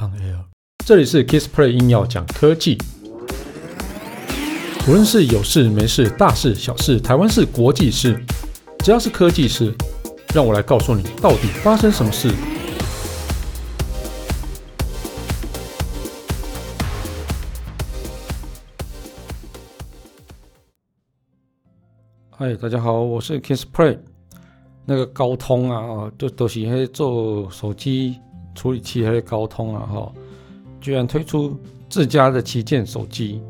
On Air，这里是 Kissplay 硬要讲科技，无论是有事没事、大事小事、台湾事、国际事，只要是科技事，让我来告诉你到底发生什么事。嗨，大家好，我是 Kissplay。那个高通啊，都都是做手机。处理器还是高通啊，哈，居然推出自家的旗舰手机，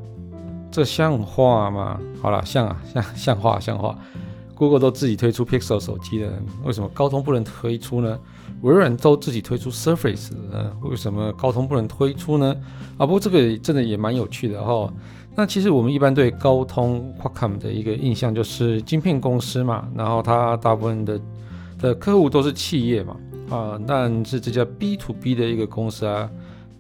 这像话吗？好了，像啊，像 像话像话。Google 都自己推出 Pixel 手机了，为什么高通不能推出呢？微软都自己推出 Surface 了，为什么高通不能推出呢？啊，不过这个真的也蛮有趣的哈。那其实我们一般对高通 Qualcomm 的一个印象就是晶片公司嘛，然后它大部分的的客户都是企业嘛。啊，但是这家 B to B 的一个公司啊，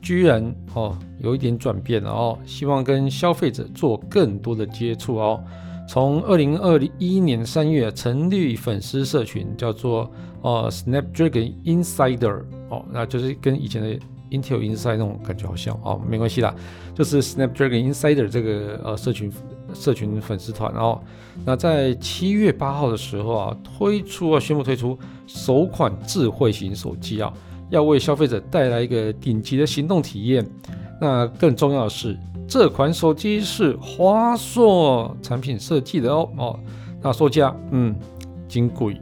居然哦有一点转变了哦，希望跟消费者做更多的接触哦。从二零二一年三月成立粉丝社群，叫做哦 Snapdragon Insider 哦，那就是跟以前的 Intel Inside 那种感觉好像哦，没关系啦，就是 Snapdragon Insider 这个呃社群。社群粉丝团哦，那在七月八号的时候啊，推出啊，宣布推出首款智慧型手机啊，要为消费者带来一个顶级的行动体验。那更重要的是，这款手机是华硕产品设计的哦哦，那售价嗯，金贵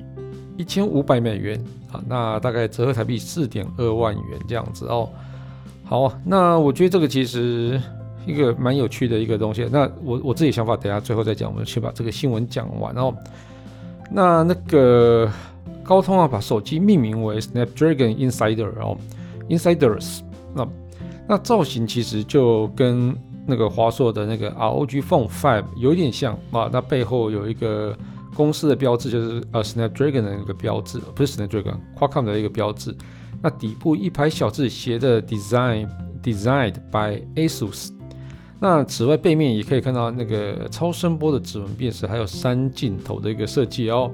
一千五百美元啊，那大概折合台币四点二万元这样子哦。好，那我觉得这个其实。一个蛮有趣的一个东西，那我我自己想法，等下最后再讲。我们先把这个新闻讲完哦。那那个高通啊，把手机命名为 Snapdragon Insider 哦，Insiders。那那造型其实就跟那个华硕的那个 ROG Phone 5有点像啊。那背后有一个公司的标志，就是呃 Snapdragon 的那个标志，不是 Snapdragon，Qualcomm 的一个标志。那底部一排小字写的 Design Designed by ASUS。那此外，背面也可以看到那个超声波的指纹辨识，还有三镜头的一个设计哦。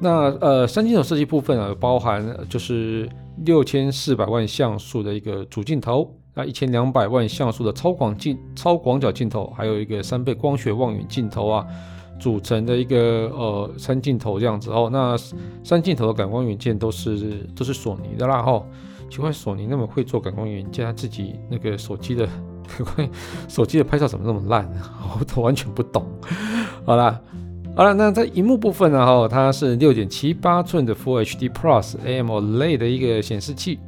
那呃，三镜头设计部分啊，包含就是六千四百万像素的一个主镜头，那一千两百万像素的超广镜、超广角镜头，还有一个三倍光学望远镜头啊，组成的一个呃三镜头这样子哦。那三镜头的感光元件都是都是索尼的啦哈。奇怪，索尼那么会做感光元件，他自己那个手机的。手机的拍照怎么那么烂？我都完全不懂。好啦，好了，那在荧幕部分呢？哈，它是六点七八寸的 Full HD Plus AMOLED 的一个显示器，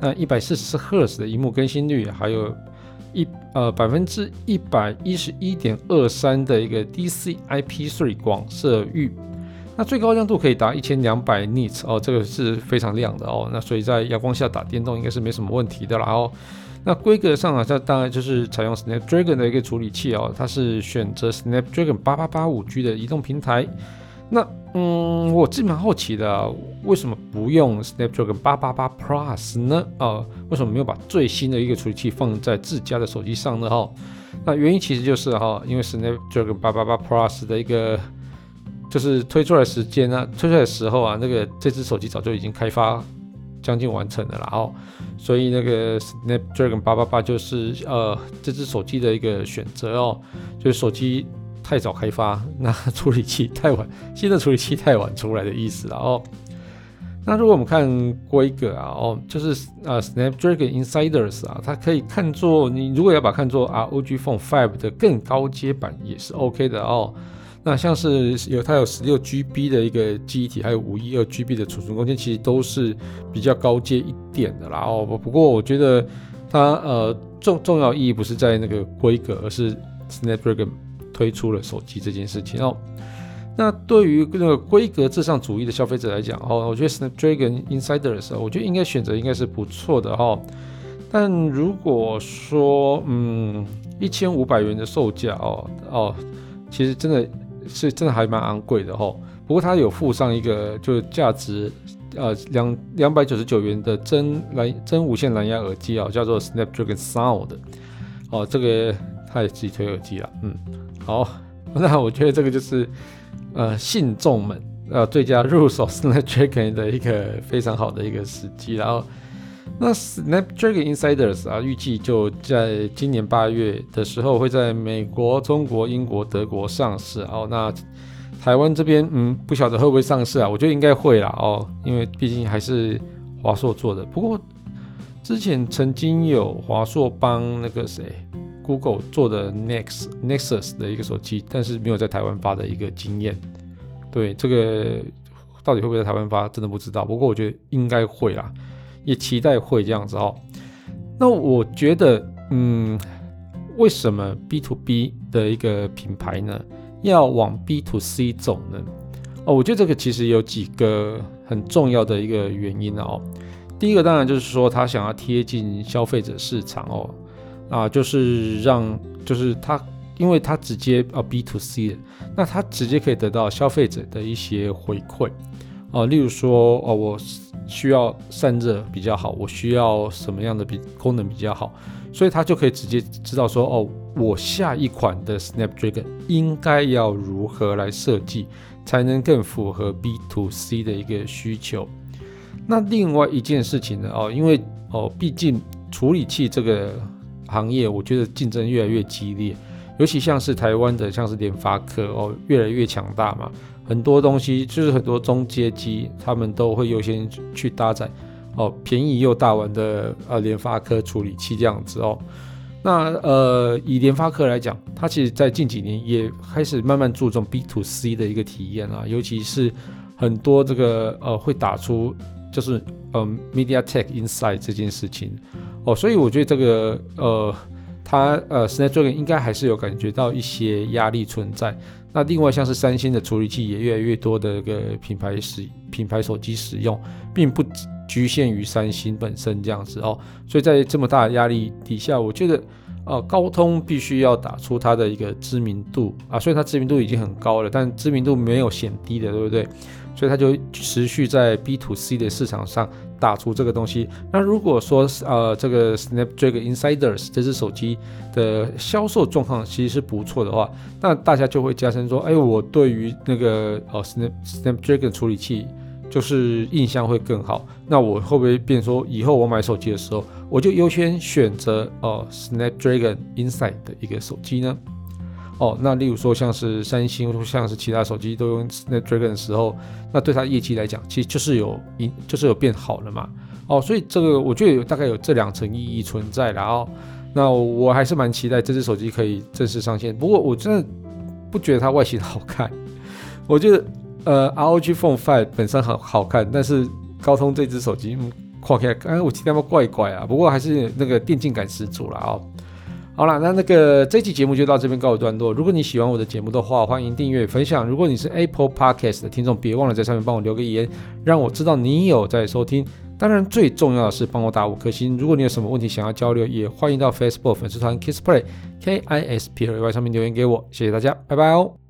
那一百四十赫兹的荧幕更新率，还有一呃百分之一百一十一点二三的一个 DCI-P3 广色域，那最高亮度可以达一千两百 nits 哦，这个是非常亮的哦。那所以在阳光下打电动应该是没什么问题的啦哦。那规格上啊，它当然就是采用 Snapdragon 的一个处理器哦，它是选择 Snapdragon 八八八五 G 的移动平台。那嗯，我自己蛮好奇的啊，为什么不用 Snapdragon 八八八 Plus 呢？啊，为什么没有把最新的一个处理器放在自家的手机上呢？哈，那原因其实就是哈，因为 Snapdragon 八八八 Plus 的一个就是推出来时间呢，推出来的时候啊，那个这只手机早就已经开发。将近完成的了哦，所以那个 Snapdragon 八八八就是呃这只手机的一个选择哦，就是手机太早开发，那处理器太晚，新的处理器太晚出来的意思了哦。那如果我们看规格啊哦，就是呃 Snapdragon Insiders 啊，它可以看作你如果要把它看作 ROG Phone Five 的更高阶版也是 OK 的哦。那像是有它有十六 GB 的一个记忆体，还有五一二 GB 的储存空间，其实都是比较高阶一点的啦。哦，不过我觉得它呃重重要意义不是在那个规格，而是 Snapdragon 推出了手机这件事情哦。那对于那个规格至上主义的消费者来讲哦，我觉得 Snapdragon Insider 的时候我觉得应该选择应该是不错的哈。但如果说嗯一千五百元的售价哦哦，其实真的。是真的还蛮昂贵的哈，不过它有附上一个就是价值呃两两百九十九元的真蓝真无线蓝牙耳机啊，叫做 Snapdragon Sound 哦，这个它也自己推耳机了，嗯，好，那我觉得这个就是呃信众们呃最佳入手 Snapdragon 的一个非常好的一个时机，然后那 Snapdragon Insiders 啊，预计就在今年八月的时候会在美国、中国、英国、德国上市哦。那台湾这边，嗯，不晓得会不会上市啊？我觉得应该会啦哦，因为毕竟还是华硕做的。不过之前曾经有华硕帮那个谁 Google 做的 Nex Nexus 的一个手机，但是没有在台湾发的一个经验。对，这个到底会不会在台湾发，真的不知道。不过我觉得应该会啦。也期待会这样子哦。那我觉得，嗯，为什么 B to B 的一个品牌呢，要往 B to C 走呢？哦，我觉得这个其实有几个很重要的一个原因哦。第一个当然就是说，他想要贴近消费者市场哦，啊，就是让，就是他，因为他直接啊 B to C 的，那他直接可以得到消费者的一些回馈。啊，例如说，哦，我需要散热比较好，我需要什么样的比功能比较好，所以他就可以直接知道说，哦，我下一款的 Snapdragon 应该要如何来设计，才能更符合 B to C 的一个需求。那另外一件事情呢，哦，因为哦，毕竟处理器这个行业，我觉得竞争越来越激烈，尤其像是台湾的，像是联发科哦，越来越强大嘛。很多东西就是很多中阶机，他们都会优先去搭载哦，便宜又大碗的呃联发科处理器这样子哦。那呃以联发科来讲，它其实在近几年也开始慢慢注重 B to C 的一个体验啊，尤其是很多这个呃会打出就是呃 MediaTek Inside 这件事情哦，所以我觉得这个呃它呃 Snapdragon 应该还是有感觉到一些压力存在。那另外像是三星的处理器也越来越多的一个品牌使品牌手机使用，并不局限于三星本身这样子哦。所以在这么大的压力底下，我觉得呃高通必须要打出它的一个知名度啊，所以它知名度已经很高了，但知名度没有显低的，对不对？所以它就持续在 B to C 的市场上。打出这个东西，那如果说呃这个 Snapdragon Insiders 这支手机的销售状况其实是不错的话，那大家就会加深说，哎，我对于那个呃 Snap Snapdragon 处理器就是印象会更好。那我会不会变说以后我买手机的时候，我就优先选择哦 Snapdragon Inside 的一个手机呢？哦，那例如说像是三星或像是其他手机都用 Snapdragon 的时候，那对它业绩来讲，其实就是有一就是有变好了嘛。哦，所以这个我觉得有大概有这两层意义存在。然后，那我还是蛮期待这只手机可以正式上线。不过我真的不觉得它外形好看，我觉得呃 ROG Phone Five 本身很好看，但是高通这只手机嗯，看起来哎我听他们怪怪啊。不过还是那个电竞感十足了哦。好了，那那个这期节目就到这边告一段落。如果你喜欢我的节目的话，欢迎订阅分享。如果你是 Apple Podcast 的听众，别忘了在上面帮我留个言，让我知道你有在收听。当然，最重要的是帮我打五颗星。如果你有什么问题想要交流，也欢迎到 Facebook 粉丝团 KissPlay K I S P L Y 上面留言给我。谢谢大家，拜拜哦。